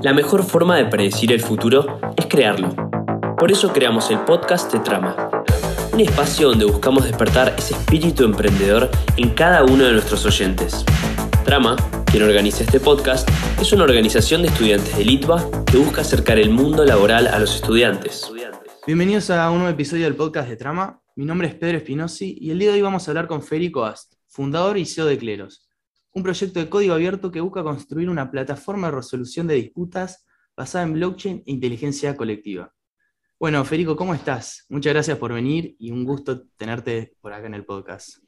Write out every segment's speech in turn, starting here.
La mejor forma de predecir el futuro es crearlo. Por eso creamos el podcast de Trama, un espacio donde buscamos despertar ese espíritu emprendedor en cada uno de nuestros oyentes. Trama, quien organiza este podcast, es una organización de estudiantes de Litva que busca acercar el mundo laboral a los estudiantes. Bienvenidos a un nuevo episodio del podcast de Trama. Mi nombre es Pedro Espinosi y el día de hoy vamos a hablar con Federico Ast, fundador y CEO de Cleros, un proyecto de código abierto que busca construir una plataforma de resolución de disputas basada en blockchain e inteligencia colectiva. Bueno, Federico, ¿cómo estás? Muchas gracias por venir y un gusto tenerte por acá en el podcast.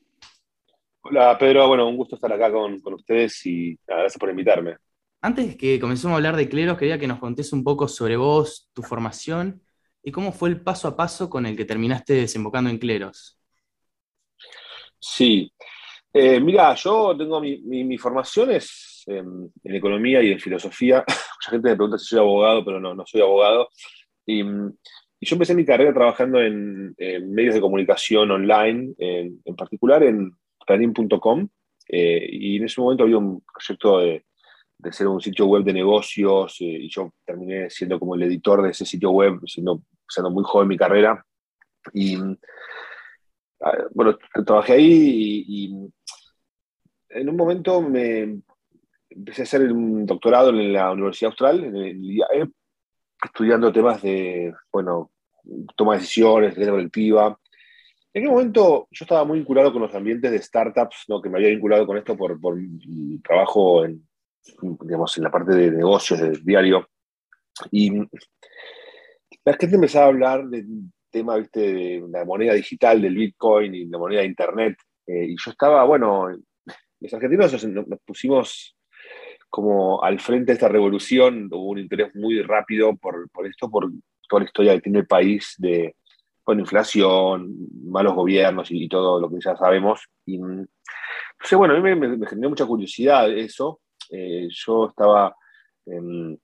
Hola Pedro, bueno, un gusto estar acá con, ustedes y gracias por invitarme. Antes que comencemos a hablar de Cleros, quería que nos contés un poco sobre vos, tu formación y cómo fue el paso a paso con el que terminaste desembocando en Cleros. Sí, eh, mira, yo tengo mi, mi, formación es en, economía y en filosofía. Mucha gente me pregunta si soy abogado, pero no, no soy abogado. Y, yo empecé mi carrera trabajando en, medios de comunicación online, en, particular en clarín.com. Eh, y en ese momento había un proyecto de, de ser un sitio web de negocios eh, y yo terminé siendo como el editor de ese sitio web, siendo, siendo muy joven mi carrera. Y ah, bueno, trabajé ahí y en un momento me empecé a hacer un doctorado en la Universidad Austral, en el IAE, estudiando temas de, bueno, toma de decisiones, de colectiva. En aquel momento yo estaba muy vinculado con los ambientes de startups, ¿no? que me había vinculado con esto por, por mi trabajo en, digamos, en la parte de negocios, del diario. Y la gente empezaba a hablar del tema ¿viste? de la moneda digital, del Bitcoin y la moneda de Internet. Eh, y yo estaba, bueno, los argentinos nos, pusimos como al frente de esta revolución, hubo un interés muy rápido por, esto, por toda la historia que tiene el país de con inflación, malos gobiernos y, todo lo que ya sabemos. Y, entonces, bueno, a mí me, generó mucha curiosidad eso. Eh, yo estaba, em,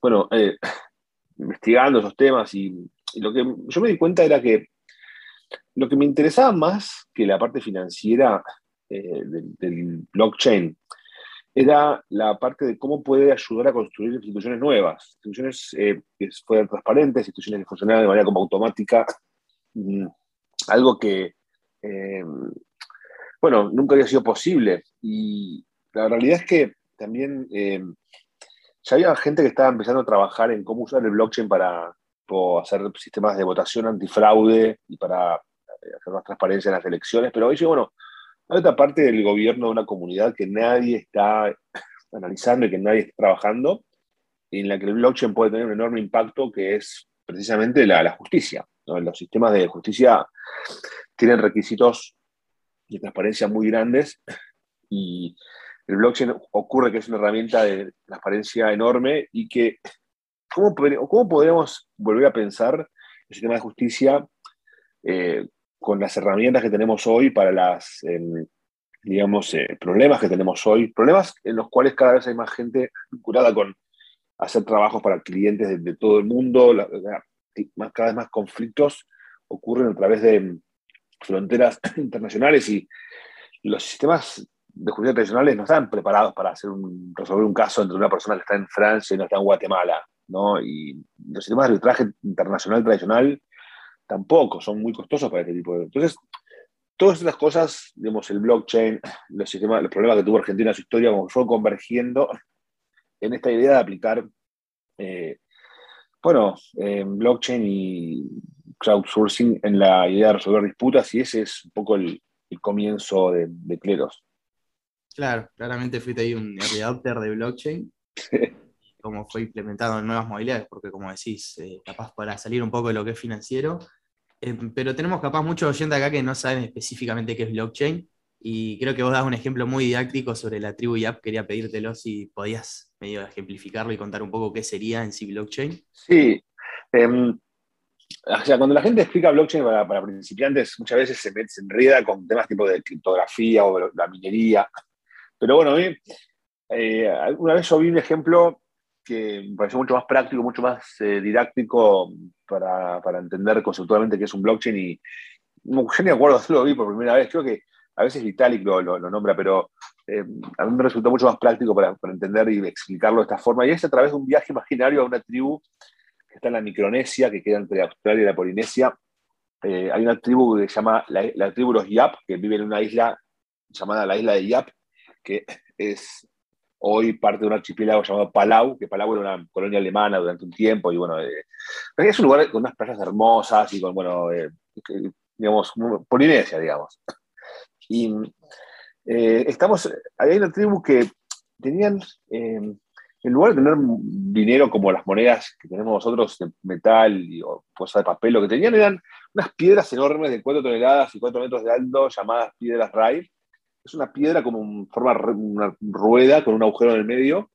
bueno, eh, investigando esos temas y, lo que yo me di cuenta era que lo que me interesaba más que la parte financiera eh, del, blockchain era la parte de cómo puede ayudar a construir instituciones nuevas, instituciones eh, que fueran transparentes, instituciones que funcionaran de manera como automática, mm, algo que, eh, bueno, nunca había sido posible. Y la realidad es que también ya había gente que estaba empezando a trabajar en cómo usar el blockchain para hacer sistemas de votación antifraude y para hacer más transparencia en las elecciones, pero hoy, bueno, hay otra parte del gobierno de una comunidad que nadie está analizando y que nadie está trabajando, en la que el blockchain puede tener un enorme impacto, que es precisamente la, justicia. Los sistemas de justicia tienen requisitos de transparencia muy grandes y el blockchain ocurre que es una herramienta de transparencia enorme y que, ¿cómo, cómo podríamos volver a pensar el sistema de justicia eh, con las herramientas que tenemos hoy para las, em, digamos, eh, problemas que tenemos hoy, problemas en los cuales cada vez hay más gente vinculada con hacer trabajos para clientes de, todo el mundo, cada vez más conflictos ocurren a través de em, fronteras internacionales y los sistemas de justicia tradicionales no están preparados para resolver un caso entre una persona que está en Francia y no está en Guatemala, ¿no? Y los sistemas de arbitraje internacional tradicional tampoco, son muy costosos para este tipo de... Entonces, todas estas cosas, digamos, el blockchain, los, sistemas, los problemas que tuvo Argentina en su historia, como fueron convergiendo en esta idea de aplicar, eh, bueno, blockchain y crowdsourcing en la idea de resolver disputas, y ese es un poco el, comienzo de, de, Cleros. Claro, claramente fuiste ahí un early adopter de blockchain. cómo fue implementado en nuevas modalidades, porque como decís, eh, capaz para salir un poco de lo que es financiero, eh, pero tenemos capaz muchos oyentes acá que no saben específicamente qué es blockchain, y creo que vos das un ejemplo muy didáctico sobre la tribu y app, quería pedírtelo si podías medio ejemplificarlo y contar un poco qué sería en sí blockchain. Sí, em, o sea, cuando la gente explica blockchain para, principiantes, muchas veces se, se enreda con temas tipo de criptografía o la minería. Pero bueno, a eh, alguna vez yo vi un ejemplo que me pareció mucho más práctico, mucho más eh, didáctico para, para, entender conceptualmente qué es un blockchain y no, yo ni acuerdo lo vi por primera vez, creo que a veces Vitalik lo, lo, nombra, pero eh, a mí me resultó mucho más práctico para, entender y explicarlo de esta forma, y es a través de un viaje imaginario a una tribu que está en la Micronesia, que queda entre Australia y la Polinesia. Eh, hay una tribu que se llama la, la tribu de los Yap, que vive en una isla llamada la isla de Yap, que es hoy parte de un archipiélago llamado Palau, que Palau era una colonia alemana durante un tiempo, y bueno, eh, es un lugar con unas playas hermosas y con, bueno, eh, digamos, Polinesia, digamos. Y eh, estamos, hay una tribu que tenían, en lugar de tener dinero como las monedas que tenemos nosotros de metal o cosas de papel, lo que tenían eran unas piedras enormes de 4 toneladas y 4 metros de alto, llamadas piedras Rai, es una piedra como en forma una rueda con un agujero en el medio.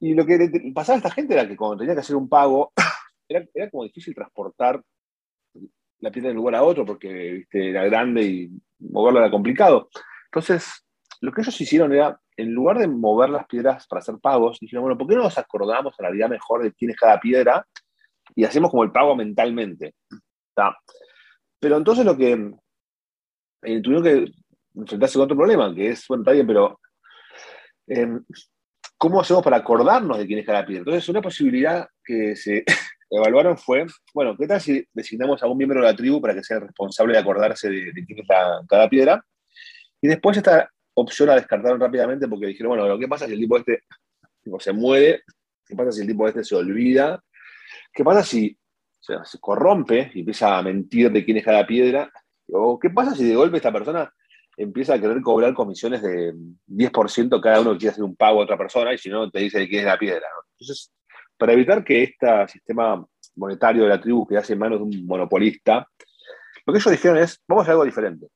Y lo que pasaba a esta gente era que cuando tenía que hacer un pago, era, era como difícil transportar la piedra de un lugar a otro porque era grande y moverla era complicado. Entonces, lo que ellos hicieron era, en lugar de mover las piedras para hacer pagos, dijeron, bueno, ¿por qué no nos acordamos en realidad mejor de quién es cada piedra y hacemos como el pago mentalmente? Pero entonces lo que eh, tuvieron que enfrentarse con otro problema, que es, bueno, está bien, pero em, ¿cómo hacemos para acordarnos de quién es cada piedra? Entonces, una posibilidad que se evaluaron fue, bueno, ¿qué tal si designamos a un miembro de la tribu para que sea responsable de acordarse de, quién es cada piedra? Y después esta opción la descartaron rápidamente porque dijeron, bueno, lo pasa si el tipo este se muere? ¿Qué pasa si el tipo este se olvida? ¿Qué pasa si se corrompe y empieza a mentir de quién es cada piedra? ¿O qué pasa si de golpe esta persona empieza a querer cobrar comisiones de 10% cada uno que quiere hacer un pago a otra persona y si no te dice quién es la piedra. Entonces, para evitar que este sistema monetario de la tribu quedase en manos de un monopolista, lo que ellos dijeron es, vamos a hacer algo diferente.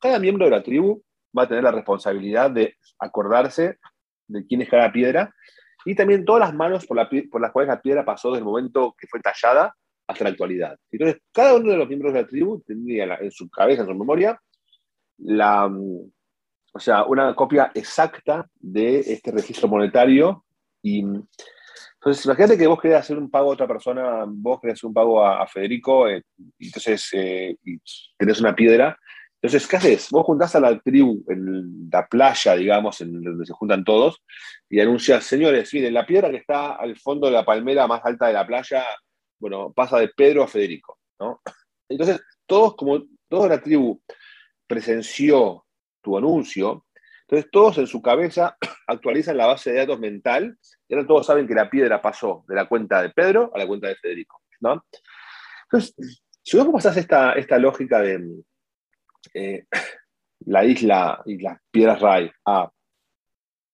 Cada miembro de la tribu va a tener la responsabilidad de acordarse de quién es cada piedra y también todas las manos por, por las cuales la piedra pasó desde el momento que fue tallada hasta la actualidad. Entonces, cada uno de los miembros de la tribu tenía en su cabeza, en su memoria, la, o sea, una copia exacta de este registro monetario. Y entonces, imagínate que vos querés hacer un pago a otra persona, vos querés hacer un pago a, Federico, eh, entonces eh, tenés una piedra. Entonces, ¿qué haces? Vos juntás a la tribu en la playa, digamos, en donde se juntan todos, y anuncias, señores, miren, la piedra que está al fondo de la palmera más alta de la playa, bueno, pasa de Pedro a Federico, ¿no? Entonces, todos, como toda la tribu presenció tu anuncio, entonces todos en su cabeza actualizan la base de datos mental y ahora todos saben que la piedra pasó de la cuenta de Pedro a la cuenta de Federico. ¿no? Entonces, si vos pasás esta, esta lógica de eh, la isla y las piedras RAI a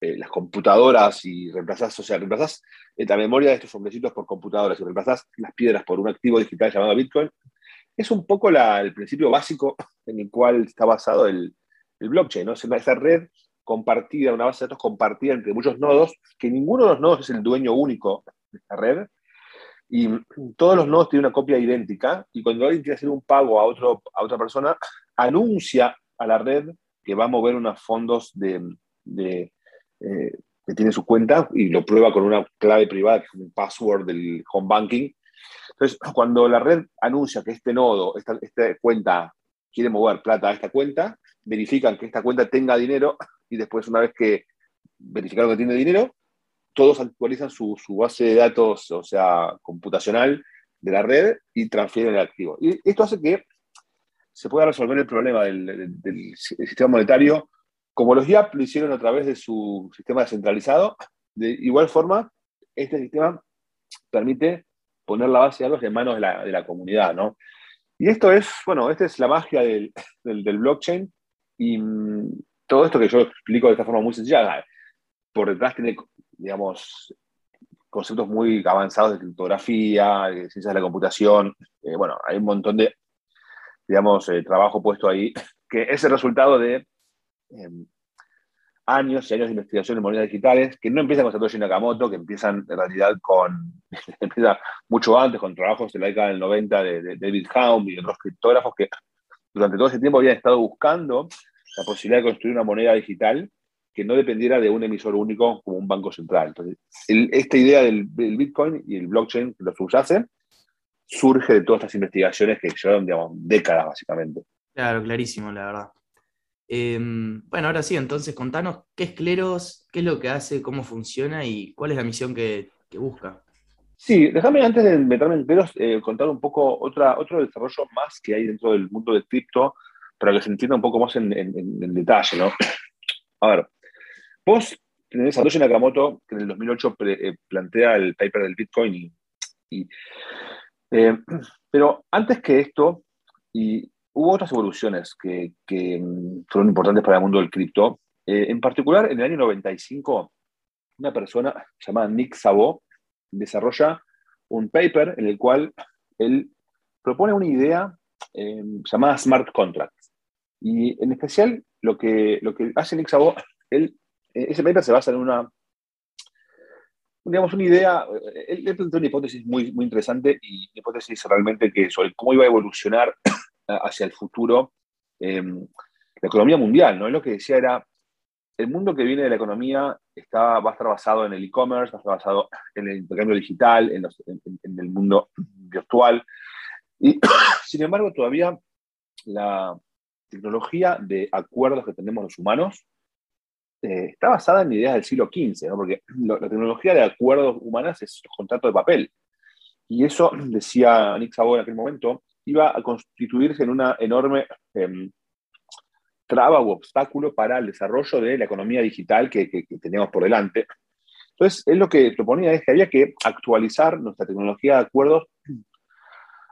eh, las computadoras y reemplazás, o sea, reemplazás la memoria de estos hombrecitos por computadoras y reemplazás las piedras por un activo digital llamado Bitcoin, es un poco el principio básico en el cual está basado el, blockchain, ¿no? Es esa red compartida, una base de datos compartida entre muchos nodos, que ninguno de los nodos es el dueño único de esta red, y todos los nodos tienen una copia idéntica, y cuando alguien quiere hacer un pago a, otro, a otra persona, anuncia a la red que va a mover unos fondos de, eh, que tiene su cuenta y lo prueba con una clave privada, que un password del home banking, entonces, cuando la red anuncia que este nodo, esta, cuenta, quiere mover plata a esta cuenta, verifican que esta cuenta tenga dinero y después, una vez que verificaron que tiene dinero, todos actualizan su, base de datos, o sea, computacional de la red y transfieren el activo. Y esto hace que se pueda resolver el problema del, sistema monetario como los YAP lo hicieron a través de su sistema descentralizado. De igual forma, este sistema permite poner la base de datos en manos de la, comunidad, ¿no? Y esto es, bueno, esta es la magia del, blockchain y mm, todo esto que yo explico de esta forma muy sencilla, por detrás tiene, digamos, conceptos muy avanzados de criptografía, de ciencias de la computación, eh, bueno, hay un montón de, digamos, eh, trabajo puesto ahí, que es el resultado de em, años y años de investigación en monedas digitales, que no empiezan con Satoshi Nakamoto, que empiezan en realidad con, empieza mucho antes, con trabajos de la década del 90 de, David Haum y otros criptógrafos que durante todo ese tiempo habían estado buscando la posibilidad de construir una moneda digital que no dependiera de un emisor único como un banco central. Entonces, esta idea del, Bitcoin y el blockchain que lo subyace surge de todas estas investigaciones que llevaron, digamos, décadas básicamente. Claro, clarísimo, la verdad. Em, bueno, ahora sí, entonces contanos qué es Cleros, qué es lo que hace, cómo funciona y cuál es la misión que, busca. Sí, déjame antes de meterme en Cleros eh, contar un poco otra, otro desarrollo más que hay dentro del mundo del cripto para que se entienda un poco más en, detalle, ¿no? A ver, vos tenés a Satoshi Nakamoto que en el 2008 eh, plantea el paper del Bitcoin eh, pero antes que esto, y hubo otras evoluciones que, mm, fueron importantes para el mundo del cripto. Eh, en particular, en el año 95, una persona llamada Nick Szabo desarrolla un paper en el cual él propone una idea eh, llamada smart contracts. Y en especial, lo que, lo que hace Nick Szabo, él, ese paper se basa en una, digamos, una idea, él, planteó una hipótesis muy, muy interesante y una hipótesis realmente que sobre cómo iba a evolucionar hacia el futuro em, la economía mundial, ¿no? Lo que decía era, el mundo que viene de la economía está, va a estar basado en el e-commerce, va a estar basado en el intercambio digital, en, el mundo virtual. Y, sin embargo, todavía la tecnología de acuerdos que tenemos los humanos eh, está basada en ideas del siglo XV, ¿no? porque la tecnología de acuerdos humanos es el contrato de papel. Y eso, decía Nick Szabo en aquel momento, iba a constituirse en una enorme em, traba u obstáculo para el desarrollo de la economía digital que, teníamos por delante. Entonces, él lo que proponía es que había que actualizar nuestra tecnología de acuerdos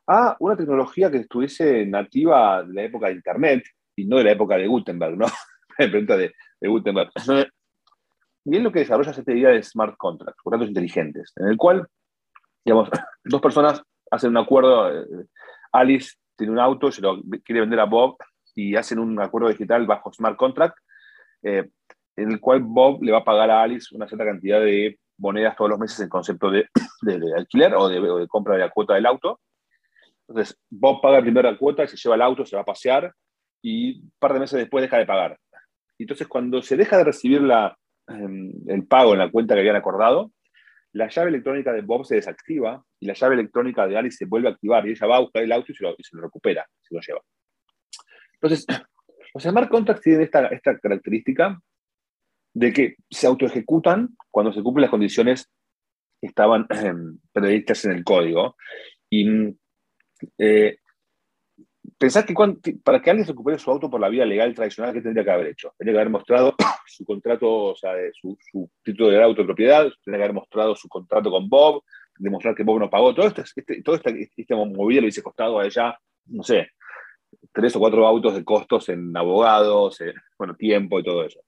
a una tecnología que estuviese nativa de la época de Internet y no de la época de Gutenberg, ¿no? La pregunta de, Gutenberg. Y él lo que desarrolla es esta idea de smart contracts, contratos inteligentes, en el cual, digamos, dos personas hacen un acuerdo eh, Alice tiene un auto, se lo quiere vender a Bob y hacen un acuerdo digital bajo smart contract, eh, en el cual Bob le va a pagar a Alice una cierta cantidad de monedas todos los meses en concepto de, alquiler o de, compra de la cuota del auto. Entonces, Bob paga primero la cuota se lleva el auto, se va a pasear y un par de meses después deja de pagar. Entonces, cuando se deja de recibir la, em, el pago en la cuenta que habían acordado, la llave electrónica de Bob se desactiva y la llave electrónica de Alice se vuelve a activar y ella va a buscar el auto y se lo, recupera, se lo lleva. Entonces, los smart contracts tienen esta, característica de que se autoejecutan cuando se cumplen las condiciones que estaban previstas en el código. Y eh, pensar que para que alguien se recupere su auto por la vía legal tradicional, ¿qué tendría que haber hecho? Tendría que haber mostrado su contrato, o sea, su, título de auto de propiedad, tendría que haber mostrado su contrato con Bob, demostrar que Bob no pagó. Todo, este, este todo este, este movida le hubiese costado a ella, no sé, tres o cuatro autos de costos en abogados, bueno, tiempo y todo eso.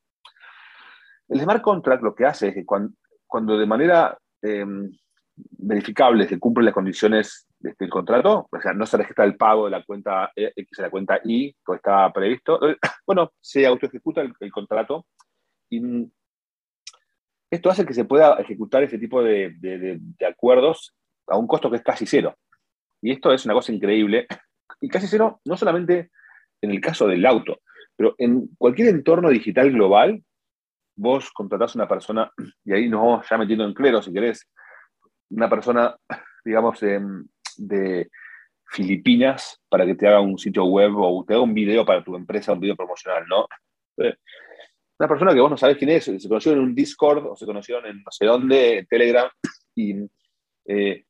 El smart contract lo que hace es que cuando, de manera em, verificable se cumplen las condiciones del contrato, o sea, no se registra el pago de la cuenta X a la cuenta Y, como está previsto, eh, bueno, se autoejecuta el, el contrato y esto hace que se pueda ejecutar ese tipo de, de, acuerdos a un costo que es casi cero. Y esto es una cosa increíble. Y casi cero, no solamente en el caso del auto, pero en cualquier entorno digital global, vos contratás una persona, y ahí nos vamos ya metiendo en clero, si querés, una persona, digamos, de Filipinas para que te haga un sitio web o te haga un video para tu empresa, un video promocional, ¿no? Eh, una persona que vos no sabés quién es, se conocieron en un Discord o se conocieron en no sé dónde, en Telegram, y eh,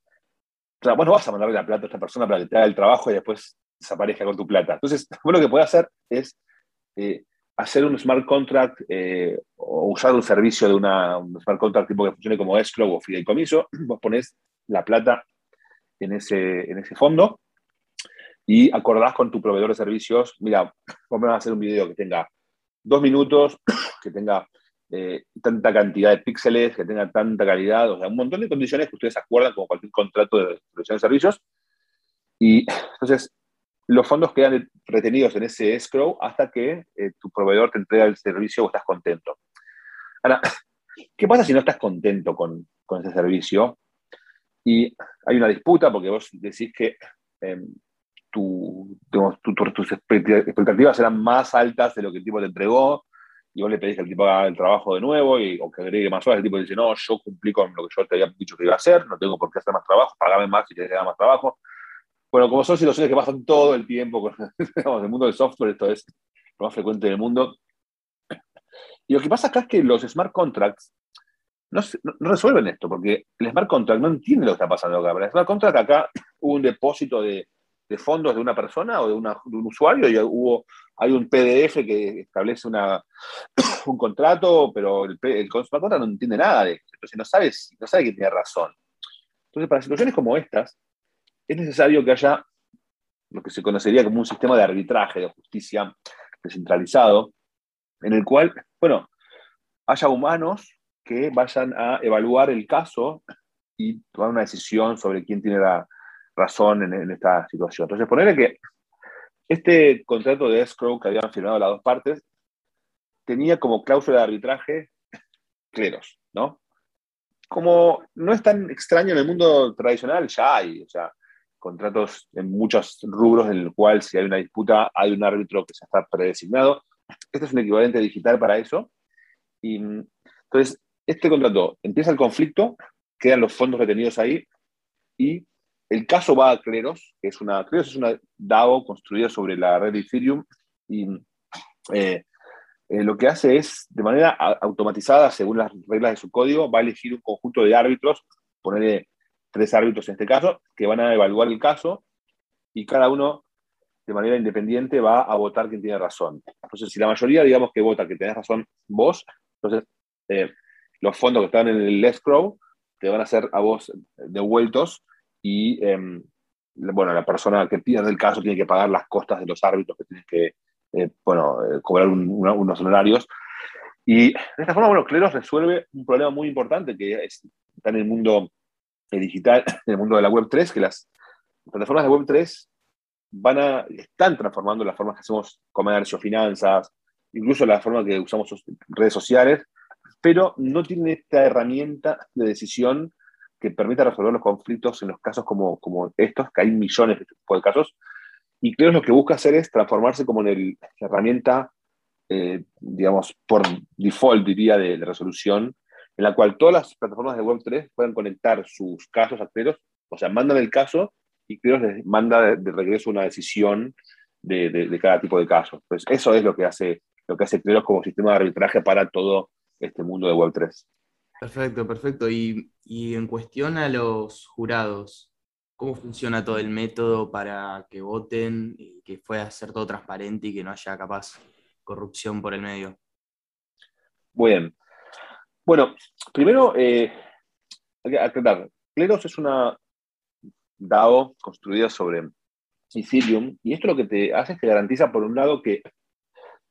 vas a mandarle la plata a esta persona para que te haga el trabajo y después desaparezca con tu plata. Entonces, vos lo que puedes hacer es eh, hacer un smart contract eh, o usar un servicio de una, un smart contract tipo que funcione como escrow o fideicomiso, vos pones la plata en ese, en ese fondo y acordás con tu proveedor de servicios, mira, vos a hacer un video que tenga dos minutos, que tenga eh, tanta cantidad de píxeles, que tenga tanta calidad, o sea, un montón de condiciones que ustedes acuerdan como cualquier contrato de provisión de servicios. Y entonces, los fondos quedan retenidos en ese escrow hasta que eh, tu proveedor te entrega el servicio o estás contento. Ahora, ¿qué pasa si no estás contento con, con ese servicio? Y hay una disputa porque vos decís que em, tu, tus expectativas eran más altas de lo que el tipo te entregó, y vos le pedís que el tipo haga el trabajo de nuevo y, o que agregue más horas, el tipo dice, no, yo cumplí con lo que yo te había dicho que iba a hacer, no tengo por qué hacer más trabajo, pagame más si quieres que más trabajo. Bueno, como son situaciones que pasan todo el tiempo, con, el mundo del software esto es lo más frecuente del mundo. Y lo que pasa acá es que los smart contracts no, resuelven esto, porque el smart contract no entiende lo que está pasando acá. el smart contract acá hubo un depósito de, fondos de una persona o de, un usuario y hubo, hay un PDF que establece una, un contrato, pero el, smart contract no entiende nada de esto. Entonces no sabe, no sabe que tiene razón. Entonces, para situaciones como estas, es necesario que haya lo que se conocería como un sistema de arbitraje, de justicia descentralizado, en el cual, bueno, haya humanos que vayan a evaluar el caso y tomar una decisión sobre quién tiene la razón en, esta situación. Entonces, ponerle que este contrato de escrow que habían firmado las dos partes tenía como cláusula de arbitraje cleros, ¿no? Como no es tan extraño en el mundo tradicional, ya hay, o sea, contratos en muchos rubros en el cual si hay una disputa hay un árbitro que se está predesignado. Este es un equivalente digital para eso. Y entonces, este contrato empieza el conflicto, quedan los fondos retenidos ahí y el caso va a Cleros, que es una, Cleros es una DAO construida sobre la red de Ethereum y eh, eh, lo que hace es, de manera automatizada, según las reglas de su código, va a elegir un conjunto de árbitros, ponerle tres árbitros en este caso, que van a evaluar el caso y cada uno de manera independiente va a votar quien tiene razón. Entonces, si la mayoría, digamos que vota que tenés razón vos, entonces eh, los fondos que están en el escrow te van a ser a vos devueltos y, em, bueno, la persona que pierde el caso tiene que pagar las costas de los árbitros que tienen que, eh, bueno, eh, cobrar unos honorarios. Y de esta forma, bueno, Cleros resuelve un problema muy importante que está en el mundo digital, en el mundo de la Web3, que las plataformas de Web3 van a, están transformando las formas que hacemos comercio, finanzas, incluso la forma que usamos redes sociales, pero no tienen esta herramienta de decisión que permita resolver los conflictos en los casos como, como estos, que hay millones de este tipo de casos. Y creo lo que busca hacer es transformarse como en la herramienta, eh, digamos, por default, diría, de, de resolución en la cual todas las plataformas de Web3 puedan conectar sus casos a Cleros, o sea, mandan el caso y Cleros les manda de, regreso una decisión de, cada tipo de caso. Pues eso es lo que hace, lo que hace Cleros como sistema de arbitraje para todo este mundo de Web3. Perfecto, perfecto. Y, y en cuestión a los jurados, ¿cómo funciona todo el método para que voten y que pueda ser todo transparente y que no haya capaz corrupción por el medio? Bien. Bueno, primero, eh, hay que aclarar. Cleros es una DAO construida sobre Ethereum y esto lo que te hace es que garantiza, por un lado, que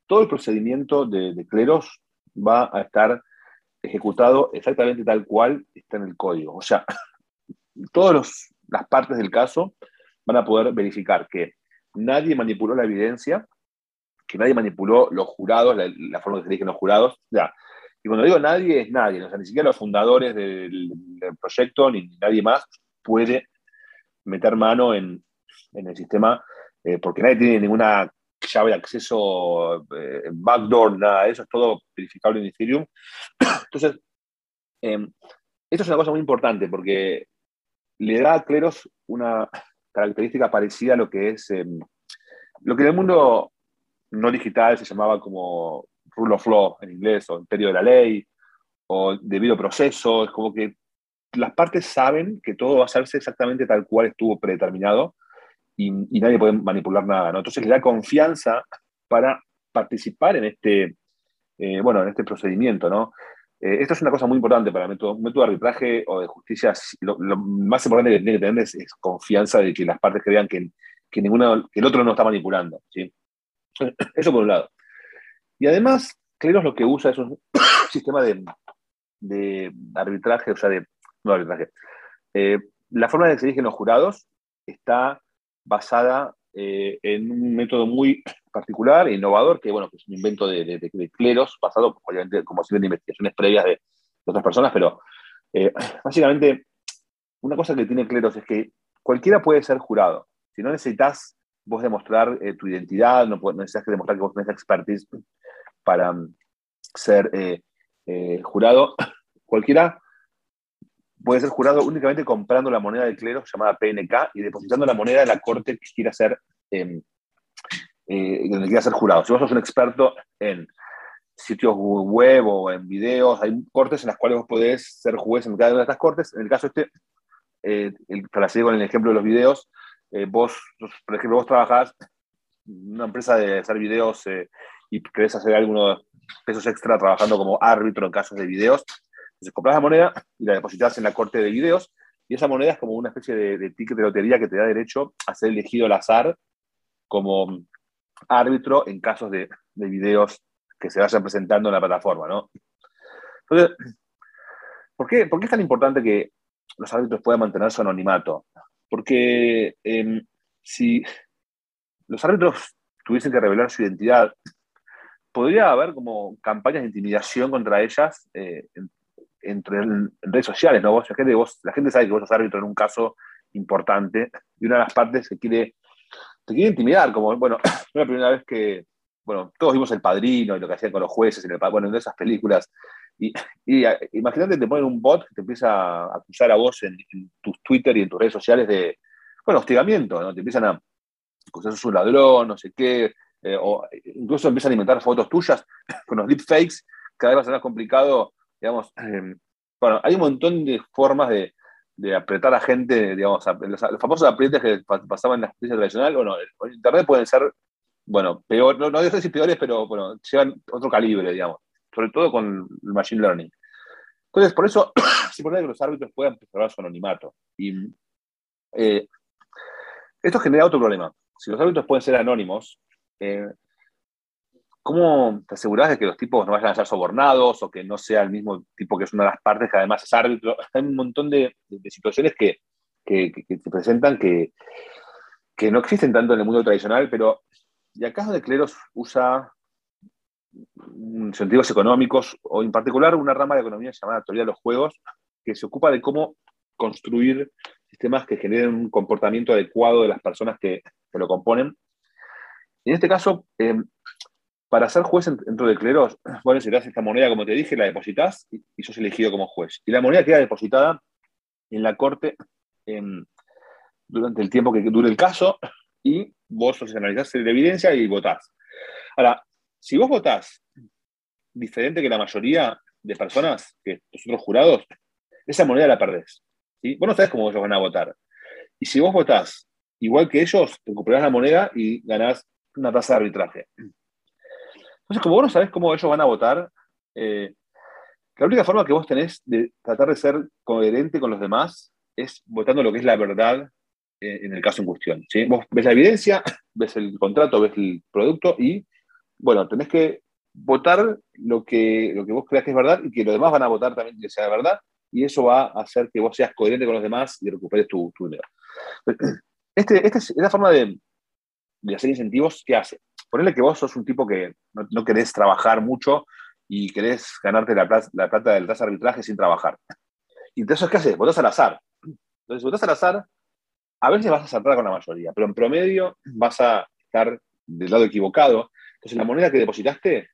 todo el procedimiento de, Cleros va a estar ejecutado exactamente tal cual está en el código. O sea, todas las partes del caso van a poder verificar que nadie manipuló la evidencia, que nadie manipuló los jurados, la, forma que se eligen los jurados. Sea, y cuando digo nadie, es nadie, o sea, ni siquiera los fundadores del, proyecto ni nadie más puede meter mano en, el sistema, eh, porque nadie tiene ninguna llave de acceso, eh, backdoor, nada de eso, es todo verificable en Ethereum. Entonces, em, esto es una cosa muy importante porque le da a Cleros una característica parecida a lo que es em, lo que en el mundo no digital se llamaba como rule of law en inglés, o imperio de la ley, o debido proceso, es como que las partes saben que todo va a hacerse exactamente tal cual estuvo predeterminado y, nadie puede manipular nada, ¿no? Entonces le da confianza para participar en este, eh, bueno, en este procedimiento, ¿no? Eh, esto es una cosa muy importante para el método, de arbitraje o de justicia. Lo, más importante que tiene que tener es, confianza de que las partes crean que, que, ninguno, que el otro no está manipulando. ¿sí? Eso por un lado. Y además, Cleros lo que usa es un sistema de, arbitraje, o sea, de. No arbitraje. Eh, la forma en que se eligen los jurados está basada eh, en un método muy particular e innovador, que, bueno, que es un invento de, Cleros, basado, obviamente, como siempre, en investigaciones previas de, otras personas, pero eh, básicamente, una cosa que tiene Cleros es que cualquiera puede ser jurado. Si no necesitas vos demostrar tu identidad, no, necesitas demostrar que vos tenés expertise para mm, ser eh, eh, jurado, cualquiera puede ser jurado únicamente comprando la moneda de clero llamada PNK y depositando la moneda en la corte que quiera ser em, eh, donde quieras ser jurado. Si vos sos un experto en sitios web o en videos, hay cortes en las cuales vos podés ser juez en cada una de estas cortes. En el caso este, eh, para seguir con el ejemplo de los videos, eh, vos, por ejemplo, vos trabajás en una empresa de hacer videos y querés hacer algunos pesos extra trabajando como árbitro en casos de videos. Entonces compras la moneda y la depositas en la corte de videos y esa moneda es como una especie de, ticket de lotería que te da derecho a ser elegido al azar como árbitro en casos de, de videos que se vayan presentando en la plataforma, ¿no? Entonces, ¿por qué, ¿por qué es tan importante que los árbitros puedan mantener su anonimato? Porque em, si los árbitros tuviesen que revelar su identidad, podría haber como campañas de intimidación contra ellas eh, entre en, redes sociales, ¿no? La, gente, sabe que vos sos árbitro en un caso importante y una de las partes se quiere, te quiere intimidar, como, bueno, no la primera vez que, bueno, todos vimos El Padrino y lo que hacían con los jueces, en el, bueno, en esas películas, y, y imagínate, te ponen un bot que te empieza a acusar a vos en, tus Twitter y en tus redes sociales de, bueno, hostigamiento, ¿no? Te empiezan a acusar sos un ladrón, no sé qué, eh, o incluso empiezan a inventar fotos tuyas con los deepfakes, cada vez va a ser más complicado digamos, em, bueno, hay un montón de formas de, apretar a gente, digamos, los, famosos aprietes que pasaban en la justicia tradicional, bueno, en Internet pueden ser, bueno, peor, no, no sé si peores, pero bueno, llevan otro calibre, digamos, sobre todo con el machine learning. Entonces, por eso es importante que los árbitros puedan preservar su anonimato. Y eh, esto genera otro problema. Si los árbitros pueden ser anónimos, eh, ¿Cómo te aseguras de que los tipos no vayan a ser sobornados o que no sea el mismo tipo que es una de las partes que además es árbitro? Hay un montón de, situaciones que, se presentan que, que, no existen tanto en el mundo tradicional, pero y acá de Cleros usa incentivos económicos o en particular una rama de economía llamada teoría de los juegos que se ocupa de cómo construir sistemas que generen un comportamiento adecuado de las personas que, lo componen. En este caso, eh, para ser juez dentro de cleros, bueno, si das esta moneda, como te dije, la depositas y, sos elegido como juez. Y la moneda queda depositada en la corte durante el tiempo que dure el caso y vos analizás la evidencia y votás. Ahora, si vos votás diferente que la mayoría de personas, que los otros jurados, esa moneda la perdés. ¿sí? Vos no sabés cómo ellos van a votar. Y si vos votás igual que ellos, recuperás la moneda y ganás una tasa de arbitraje. Entonces, como vos no sabés cómo ellos van a votar, eh, la única forma que vos tenés de tratar de ser coherente con los demás es votando lo que es la verdad eh, en el caso en cuestión. Vos ves la evidencia, ves el contrato, ves el producto y, bueno, tenés que votar lo que, vos creas que es verdad y que los demás van a votar también que sea verdad y eso va a hacer que vos seas coherente con los demás y recuperes tu, dinero. Este, esta es la forma de, de hacer incentivos que hace ponele que vos sos un tipo que no, querés trabajar mucho y querés ganarte la, la plata del tasa arbitraje sin trabajar. Y entonces, ¿qué haces? Votás al azar. Entonces, votás al azar, a veces vas a saltar con la mayoría, pero en promedio vas a estar del lado equivocado. Entonces, la moneda que depositaste,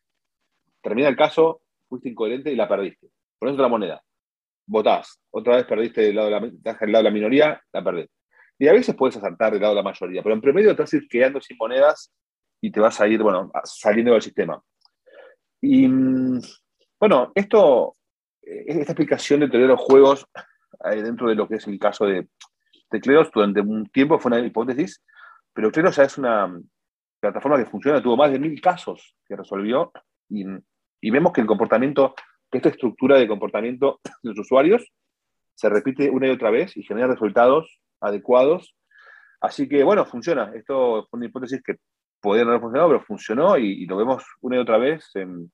termina el caso, fuiste incoherente y la perdiste. Pones otra moneda, votás, otra vez perdiste del lado de la, la minoría, la perdiste. Y a veces puedes asaltar del lado de la mayoría, pero en promedio a ir quedando sin monedas y te vas a ir, bueno, saliendo del sistema. Y bueno, esto, esta explicación de de los juegos eh, dentro de lo que es el caso de, de Cleros durante un tiempo fue una hipótesis, pero Cleros ya es una plataforma que funciona, tuvo más de mil casos que resolvió y, y vemos que el comportamiento, que esta estructura de comportamiento de los usuarios se repite una y otra vez y genera resultados adecuados. Así que bueno, funciona. Esto fue una hipótesis que podía no haber funcionado, pero funcionó y, lo vemos una y otra vez en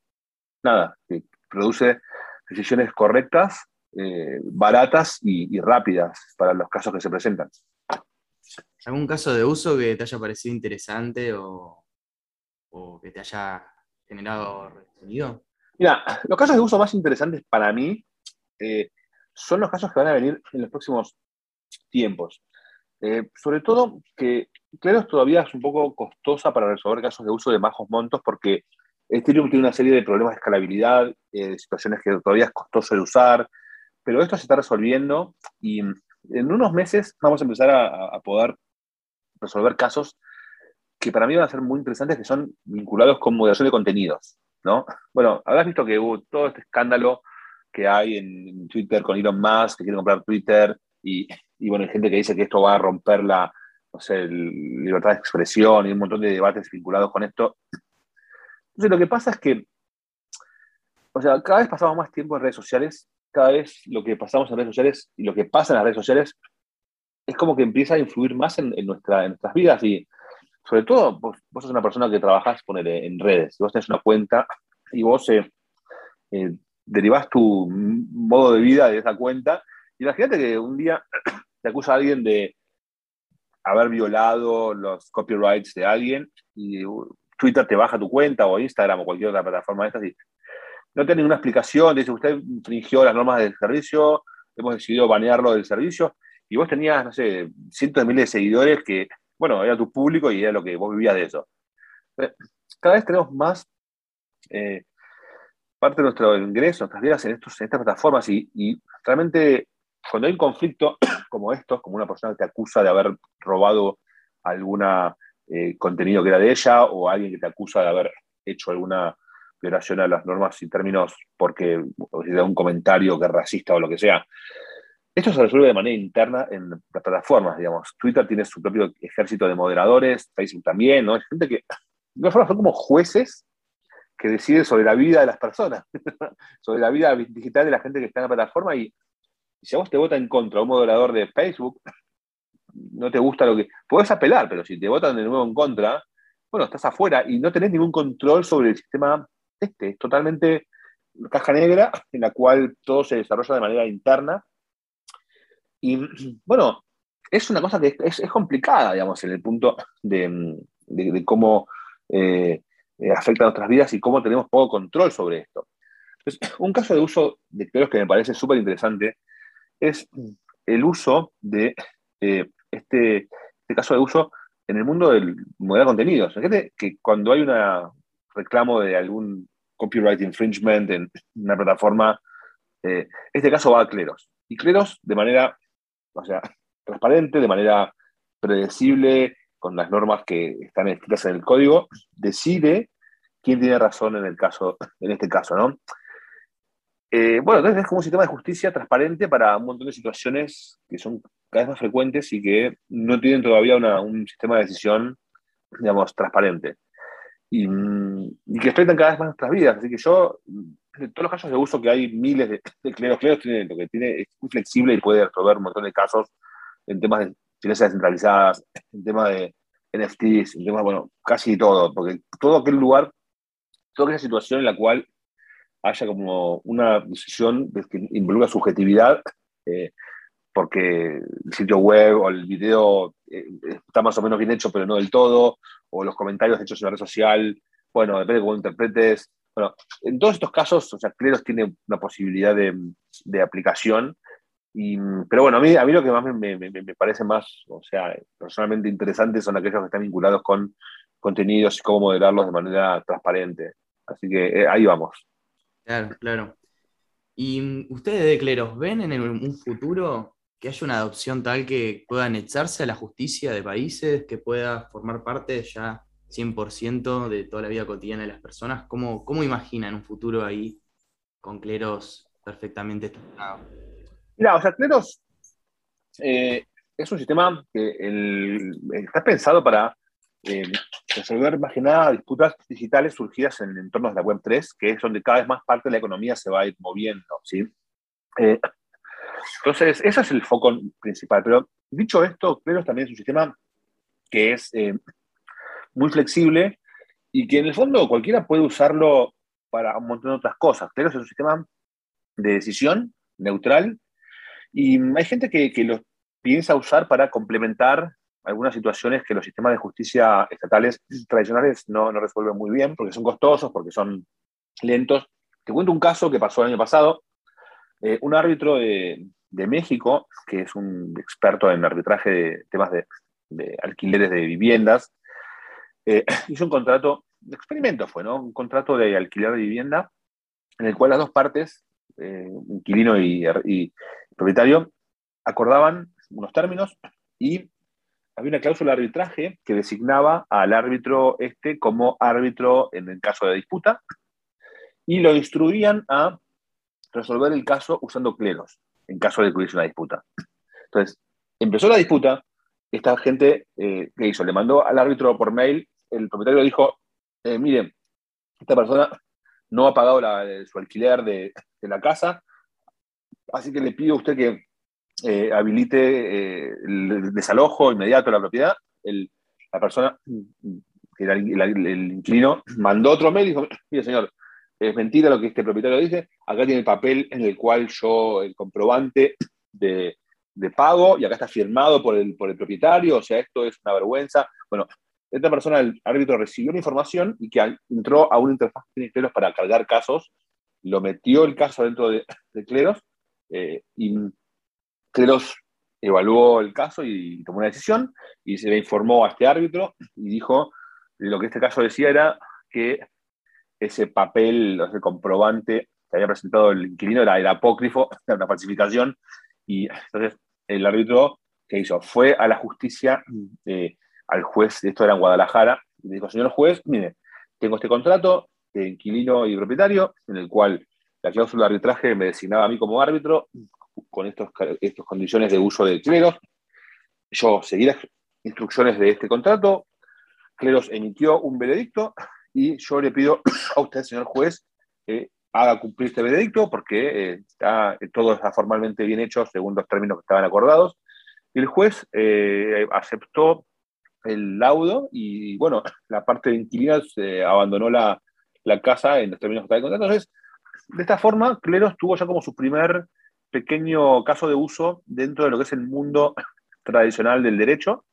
nada, que produce decisiones correctas, eh, baratas y, rápidas para los casos que se presentan. ¿Algún caso de uso que te haya parecido interesante o, que te haya generado retenido? Mira, los casos de uso más interesantes para mí eh, son los casos que van a venir en los próximos tiempos. Eh, sobre todo que Claro, todavía es un poco costosa para resolver casos de uso de bajos montos porque Ethereum tiene una serie de problemas de escalabilidad, eh, situaciones que todavía es costoso de usar, pero esto se está resolviendo y en unos meses vamos a empezar a, poder resolver casos que para mí van a ser muy interesantes, que son vinculados con moderación de contenidos, ¿no? Bueno, habrás visto que hubo todo este escándalo que hay en, Twitter con Elon Musk, que quiere comprar Twitter, y, bueno, hay gente que dice que esto va a romper la libertad de expresión y un montón de debates vinculados con esto. Entonces, lo que pasa es que, o sea, cada vez pasamos más tiempo en redes sociales, cada vez lo que pasamos en redes sociales y lo que pasa en las redes sociales es como que empieza a influir más en, nuestra, en nuestras vidas y sobre todo vos, sos una persona que trabajas en redes, vos tenés una cuenta y vos eh, eh, derivás tu modo de vida de esa cuenta. Imagínate que un día te acusa a alguien de haber violado los copyrights de alguien y Twitter te baja tu cuenta o Instagram o cualquier otra plataforma de estas y no tiene ninguna explicación, dice usted infringió las normas del servicio, hemos decidido banearlo del servicio y vos tenías, no sé, cientos de miles de seguidores que, bueno, era tu público y era lo que vos vivías de eso. Eh, cada vez tenemos más eh, parte de nuestro ingreso, nuestras vidas en, estas plataformas y, realmente cuando hay un conflicto como estos, como una persona que te acusa de haber robado algún eh, contenido que era de ella o alguien que te acusa de haber hecho alguna violación a las normas y términos porque da un comentario que es racista o lo que sea. Esto se resuelve de manera interna en las plataformas, digamos. Twitter tiene su propio ejército de moderadores, Facebook también, ¿no? Hay gente que, de son como jueces que decide sobre la vida de las personas, sobre la vida digital de la gente que está en la plataforma y, si a vos te vota en contra un moderador de Facebook, no te gusta lo que... Podés apelar, pero si te votan de nuevo en contra, bueno, estás afuera y no tenés ningún control sobre el sistema este. Es totalmente caja negra en la cual todo se desarrolla de manera interna. Y bueno, es una cosa que es, complicada, digamos, en el punto de, cómo eh, eh, afecta a nuestras vidas y cómo tenemos poco control sobre esto. un caso de uso de cleros que me parece súper interesante es el uso de eh, este, este, caso de uso en el mundo del modelo de contenidos. Fíjate que cuando hay un reclamo de algún copyright infringement en una plataforma, eh, este caso va a Cleros. Y Cleros, de manera, o sea, transparente, de manera predecible, con las normas que están escritas en el código, decide quién tiene razón en, el caso, en este caso, ¿no? Eh, bueno, entonces es como un sistema de justicia transparente para un montón de situaciones que son cada vez más frecuentes y que no tienen todavía un sistema de decisión, digamos, transparente. Y, que afectan cada vez más nuestras vidas. Así que yo, en todos los casos de uso que hay miles de, de cleros, cleros tiene, lo que tiene es muy flexible y puede resolver un montón de casos en temas de finanzas descentralizadas, en temas de NFTs, en temas, bueno, casi todo, porque todo aquel lugar, toda aquella situación en la cual haya como una decisión que involucra subjetividad, eh, porque el sitio web o el video eh, está más o menos bien hecho, pero no del todo, o los comentarios hechos en la red social, bueno, depende de cómo interpretes. Bueno, en todos estos casos, o sea, Cleros tiene una posibilidad de, de aplicación pero bueno, a mí, a mí lo que más me, me, parece más, o sea, personalmente interesante son aquellos que están vinculados con contenidos y cómo moderarlos de manera transparente. Así que eh, ahí vamos. Claro, claro. ¿Y ustedes de Cleros ven en un futuro que haya una adopción tal que pueda anexarse a la justicia de países, que pueda formar parte ya 100% de toda la vida cotidiana de las personas? ¿Cómo, cómo imaginan un futuro ahí con Cleros perfectamente estructurado? Mira, o sea, Cleros eh, es un sistema que está pensado para eh, resolver más que nada disputas digitales surgidas en entornos de la Web 3, que es donde cada vez más parte de la economía se va a ir moviendo. ¿sí? Eh, entonces, ese es el foco principal. Pero dicho esto, Cleros también es un sistema que es muy flexible y que en el fondo cualquiera puede usarlo para un montón de otras cosas. Cleros es un sistema de decisión neutral y hay gente que, que los piensa usar para complementar algunas situaciones que los sistemas de justicia estatales tradicionales no, no resuelven muy bien, porque son costosos, porque son lentos. Te cuento un caso que pasó el año pasado. Eh, un árbitro de, de, México, que es un experto en arbitraje de temas de, de alquileres de viviendas, eh, hizo un contrato, un experimento fue, ¿no? Un contrato de alquiler de vivienda en el cual las dos partes, eh, inquilino y, y propietario, acordaban unos términos y había una cláusula de arbitraje que designaba al árbitro este como árbitro en el caso de disputa y lo instruían a resolver el caso usando cleros en caso de que hubiese una disputa. Entonces, empezó la disputa, esta gente, eh, ¿qué hizo? Le mandó al árbitro por mail, el propietario dijo, eh, miren, esta persona no ha pagado su alquiler de, la casa, así que le pido a usted que eh, habilite el desalojo inmediato de la propiedad. la persona, el, el, mandó otro mail y dijo, mire señor, es mentira lo que este propietario dice, acá tiene el papel en el cual yo, el comprobante de, pago, y acá está firmado por el, por el propietario, o sea, esto es una vergüenza. Bueno, esta persona, el árbitro, recibió la información y que entró a una interfaz de Cleros para cargar casos, lo metió el caso dentro de, Cleros, eh, y Cleros evaluó el caso y tomó una decisión, y se le informó a este árbitro y dijo, lo que este caso decía era que ese papel, ese comprobante que había presentado el inquilino era, el apócrifo, era una falsificación, y entonces el árbitro, ¿qué hizo? Fue a la justicia, eh, al juez, esto era en Guadalajara, y le dijo, señor juez, mire, tengo este contrato de inquilino y propietario, en el cual la cláusula de arbitraje me designaba a mí como árbitro, con estas estos condiciones de uso de cleros. Yo seguí las instrucciones de este contrato, Cleros emitió un veredicto y yo le pido a usted, señor juez, haga cumplir este veredicto porque eh, está, todo está formalmente bien hecho según los términos que estaban acordados. Y el juez eh, aceptó el laudo y, bueno, la parte de inquilinos abandonó la, la, casa en los términos que estaban contrato. Entonces, de esta forma, Cleros tuvo ya como su primer pequeño caso de uso dentro de lo que es el mundo tradicional del derecho.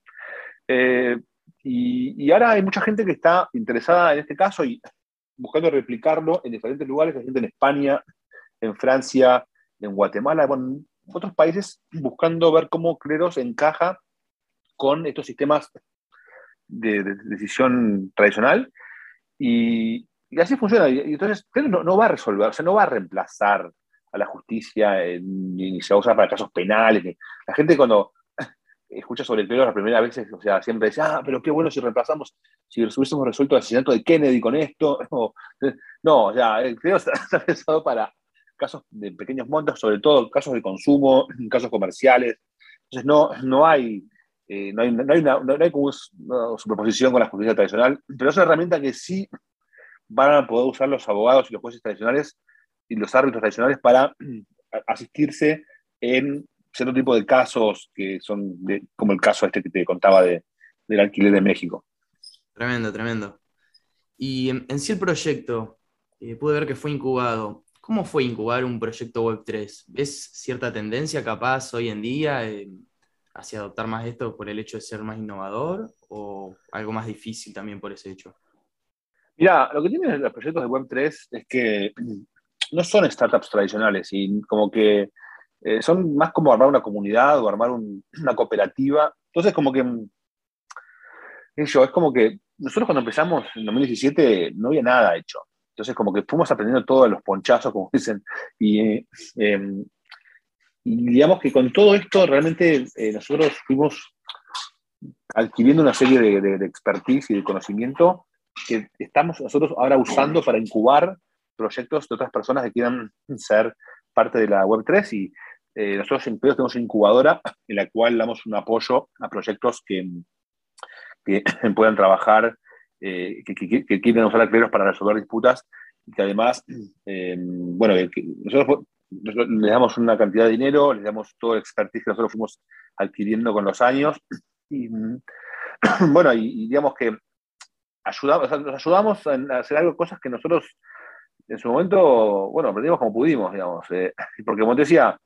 Eh, y, ahora hay mucha gente que está interesada en este caso y buscando replicarlo en diferentes lugares, hay gente en España, en Francia, en Guatemala, en otros países, buscando ver cómo Cleros encaja con estos sistemas de, decisión tradicional. Y, así funciona. Y entonces, Cleros no, va a resolver, o sea, no va a reemplazar a la justicia, ni se va a usar para casos penales. La gente cuando escucha sobre el Clero las primeras veces, o sea, siempre dice, ah, pero qué bueno si reemplazamos, si hubiésemos resuelto el asesinato de Kennedy con esto. No, o sea, el Clero está, pensado para casos de pequeños montos, sobre todo casos de consumo, casos comerciales. Entonces, no, no hay. Eh, no, hay, no, hay no hay como una superposición con la justicia tradicional, pero es una herramienta que sí van a poder usar los abogados y los jueces tradicionales y los árbitros tradicionales para asistirse en cierto tipo de casos que son como el caso este que te contaba de, del alquiler de México. Tremendo, tremendo. Y en, sí el proyecto, eh, pude ver que fue incubado. ¿Cómo fue incubar un proyecto Web3? ¿Es cierta tendencia capaz hoy en día eh, hacia adoptar más esto por el hecho de ser más innovador o algo más difícil también por ese hecho? Mira, lo que tienen los proyectos de Web3 es que no son startups tradicionales y como que eh, son más como armar una comunidad o armar una cooperativa. Entonces, como que, mm, eso, es como que nosotros cuando empezamos en 2017 no había nada hecho. Entonces, como que fuimos aprendiendo todos los ponchazos, como dicen, y, em, y digamos que con todo esto realmente eh, nosotros fuimos adquiriendo una serie de, de, de, expertise y de conocimiento que estamos nosotros ahora usando para incubar proyectos de otras personas que quieran ser parte de la Web3 y eh, nosotros en Pedos tenemos una incubadora en la cual damos un apoyo a proyectos que, que puedan trabajar, eh, que, que, quieren usar acreedores para resolver disputas y que además, eh, bueno, nosotros, les damos una cantidad de dinero, les damos todo el expertise que nosotros fuimos adquiriendo con los años y, bueno, y, digamos que ayudamos, nos ayudamos a hacer algo, cosas que nosotros en su momento, bueno, aprendimos como pudimos, digamos, porque como te decía,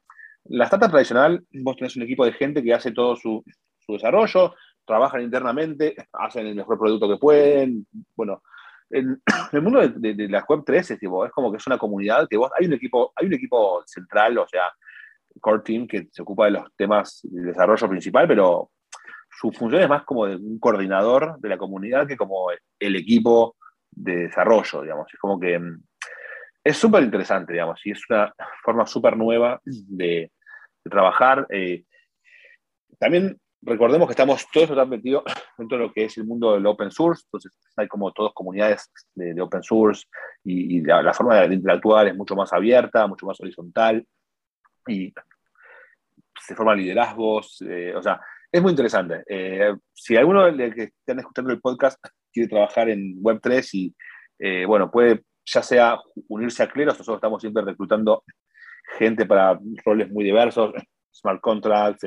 la startup tradicional, vos tenés un equipo de gente que hace todo su, desarrollo, trabajan internamente, hacen el mejor producto que pueden. Bueno, en, el mundo de, de, las web 3 es, tipo, es como que es una comunidad que vos, hay un equipo, hay un equipo central, o sea, core team que se ocupa de los temas de desarrollo principal, pero su función es más como de un coordinador de la comunidad que como el equipo de desarrollo, digamos. Es como que mm, es súper interesante, digamos, y es una forma súper nueva de, trabajar. Eh, también recordemos que estamos todos metidos dentro de lo que es el mundo del open source, entonces hay como todas comunidades de, open source y, la, forma de interactuar es mucho más abierta, mucho más horizontal y se forman liderazgos, eh, o sea, es muy interesante. Eh, si alguno de que están escuchando el podcast quiere trabajar en Web3 y, eh, bueno, puede ya sea unirse a Cleros, nosotros estamos siempre reclutando gente para roles muy diversos, smart contracts,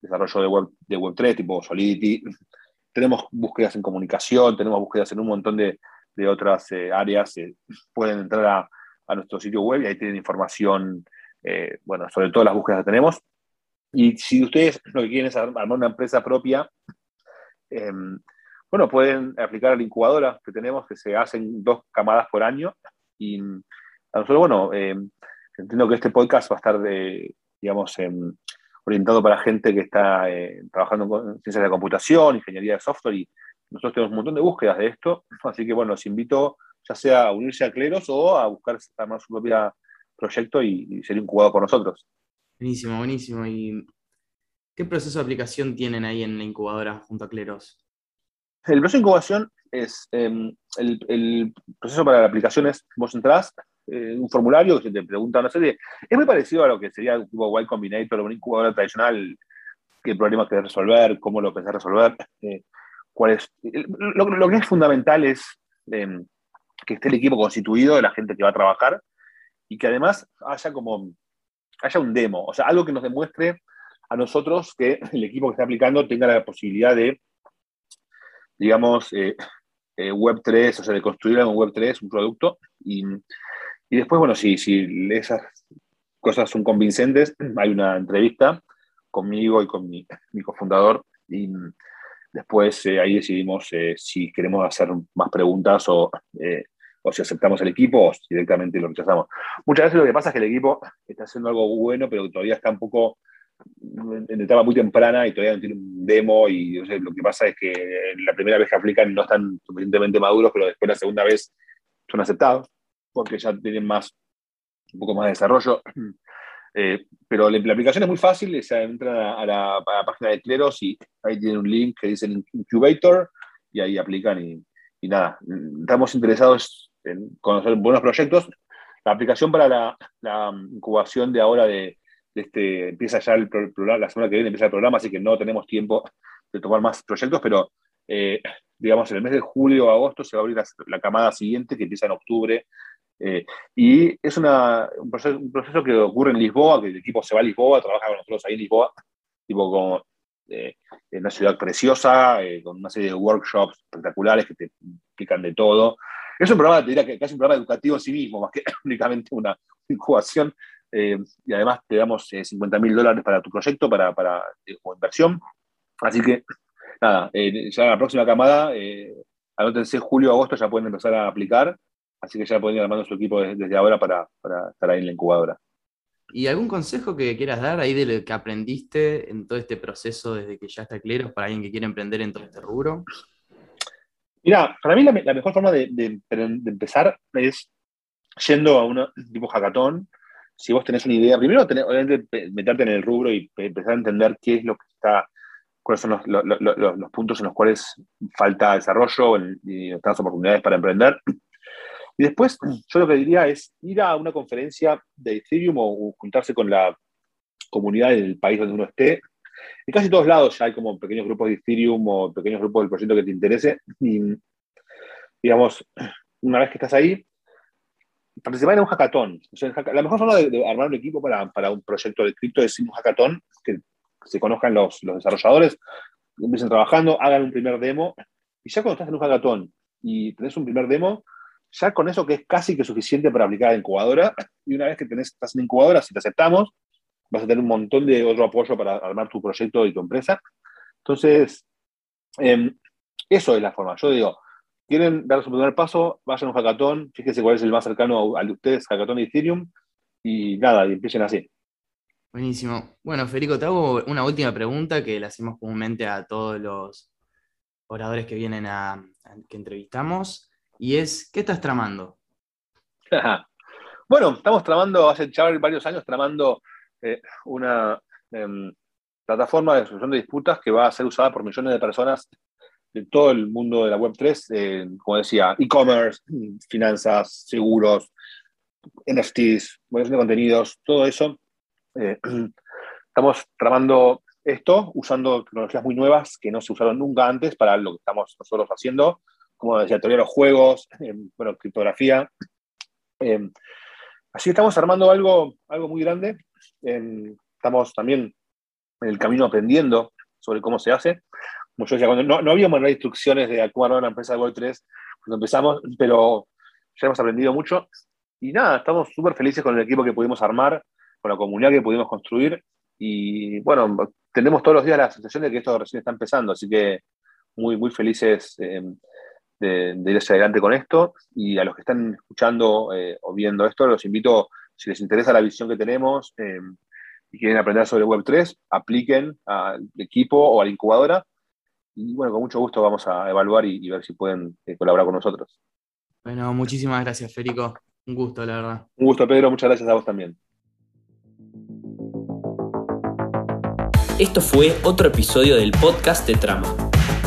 desarrollo de, web, de Web3, tipo Solidity. Tenemos búsquedas en comunicación, tenemos búsquedas en un montón de, de otras eh, áreas. Eh, pueden entrar a, a, nuestro sitio web y ahí tienen información, eh, bueno, sobre todas las búsquedas que tenemos. Y si ustedes lo que quieren es armar una empresa propia, em, bueno, pueden aplicar a la incubadora que tenemos, que se hacen dos camadas por año. Y a nosotros, bueno, em, entiendo que este podcast va a estar, de, digamos, en orientado para gente que está eh, trabajando con ciencias de la computación, ingeniería de software, y nosotros tenemos un montón de búsquedas de esto, así que bueno, los invito ya sea a unirse a Cleros o a buscar armar su propio proyecto y, ser incubado por nosotros. Buenísimo, buenísimo. ¿Y qué proceso de aplicación tienen ahí en la incubadora junto a Cleros? El proceso de incubación es em, el, proceso para la aplicación es vos entrás, eh, un formulario que se te pregunta una serie. Es muy parecido a lo que sería un tipo Y Combinator, una incubadora tradicional, qué problema querés resolver, cómo lo pensás resolver. Eh, es, lo, que es fundamental es em, que esté el equipo constituido de la gente que va a trabajar y que además haya como haya un demo, o sea, algo que nos demuestre a nosotros que el equipo que está aplicando tenga la posibilidad de, digamos, eh, Web3, o sea, de construir en Web3 un producto y, y después, bueno, si, si esas cosas son convincentes, hay una entrevista conmigo y con mi, mi cofundador y después eh, ahí decidimos eh, si queremos hacer más preguntas o, eh, o si aceptamos el equipo o directamente lo rechazamos. Muchas veces lo que pasa es que el equipo está haciendo algo bueno, pero todavía está un poco en etapa muy temprana y todavía no un demo y lo que pasa es que la primera vez que aplican no están suficientemente maduros, pero después la segunda vez son aceptados porque ya tienen más, un poco más de desarrollo. Eh, pero la, aplicación es muy fácil, se entran a, la, página de Cleros y ahí tienen un link que dice Incubator y ahí aplican y, nada, estamos interesados en conocer buenos proyectos. La aplicación para la, incubación de ahora de, este, empieza ya el programa, la semana que viene empieza el programa, así que no tenemos tiempo de tomar más proyectos, pero eh, digamos en el mes de julio o agosto se va a abrir la camada siguiente que empieza en octubre eh, y es una, un, proceso, que ocurre en Lisboa, que el equipo se va a Lisboa, trabaja con nosotros ahí en Lisboa, tipo como eh, en una ciudad preciosa, eh, con una serie de workshops espectaculares que te explican de todo. Es un programa, te diría que casi un programa educativo en sí mismo, más que únicamente una incubación. Y además te damos 50 mil dólares para tu proyecto, para, para como inversión. Así que, nada, ya la próxima camada, anótense julio, agosto, ya pueden empezar a aplicar. Así que ya pueden ir armando su equipo desde, ahora para, estar ahí en la incubadora. ¿Y algún consejo que quieras dar ahí de lo que aprendiste en todo este proceso desde que ya está Cleros para alguien que quiere emprender en todo este rubro? Mira, para mí la, mejor forma de, empezar es yendo a un tipo hackathon. Si vos tenés una idea, primero obviamente meterte en el rubro y empezar a entender qué es lo que está, cuáles son los, puntos en los cuales falta desarrollo y las oportunidades para emprender. Y después, yo lo que diría es ir a una conferencia de Ethereum o juntarse con la comunidad del país donde uno esté. En casi todos lados ya hay como pequeños grupos de Ethereum o pequeños grupos del proyecto que te interese. Y, digamos, una vez que estás ahí, participar en un hackathon. la mejor forma de, armar un equipo para, un proyecto de cripto es un hackathon, que se conozcan los, los desarrolladores, empiecen trabajando, hagan un primer demo. Y ya cuando estás en un hackathon y tenés un primer demo, ya con eso que es casi que suficiente para aplicar a la incubadora, y una vez que tenés, estás en incubadora, si te aceptamos, vas a tener un montón de otro apoyo para armar tu proyecto y tu empresa. Entonces, em, eso es la forma. Yo digo, quieren dar su primer paso, vayan a un hackathon, fíjense cuál es el más cercano al de ustedes, hackathon de Ethereum, y nada, y empiecen así. Buenísimo. Bueno, Federico, te hago una última pregunta que le hacemos comúnmente a todos los oradores que vienen a que entrevistamos y es, ¿qué estás tramando? bueno, estamos tramando, hace ya varios años, tramando eh, una, em, plataforma de resolución de disputas que va a ser usada por millones de personas de todo el mundo de la Web3, como decía, e-commerce, finanzas, seguros, NFTs, moderación de contenidos, todo eso. Eh, estamos tramando esto usando tecnologías muy nuevas que no se usaron nunca antes para lo que estamos nosotros haciendo, como decía, teoría de los juegos, eh, bueno, criptografía. Eh, así estamos armando algo, algo muy grande. estamos también en el camino aprendiendo sobre cómo se hace. Como yo decía, cuando no, no había de instrucciones de cómo armar una empresa de Web3 cuando empezamos, pero ya hemos aprendido mucho. Y nada, estamos súper felices con el equipo que pudimos armar, con la comunidad que pudimos construir. Y bueno, tenemos todos los días la sensación de que esto recién está empezando, así que muy, muy felices eh, de, ir hacia adelante con esto. Y a los que están escuchando eh, o viendo esto, los invito, si les interesa la visión que tenemos, eh, y quieren aprender sobre Web3, apliquen al equipo o a la incubadora. Y bueno, con mucho gusto vamos a evaluar y, ver si pueden eh, colaborar con nosotros. Bueno, muchísimas gracias, Federico. Un gusto, la verdad. Un gusto, Pedro. Muchas gracias a vos también. Esto fue otro episodio del podcast de Trama.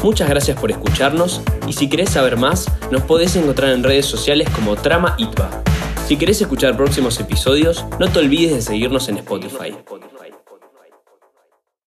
Muchas gracias por escucharnos y si querés saber más, nos podés encontrar en redes sociales como Trama ITBA. Si querés escuchar próximos episodios, no te olvides de seguirnos en Spotify.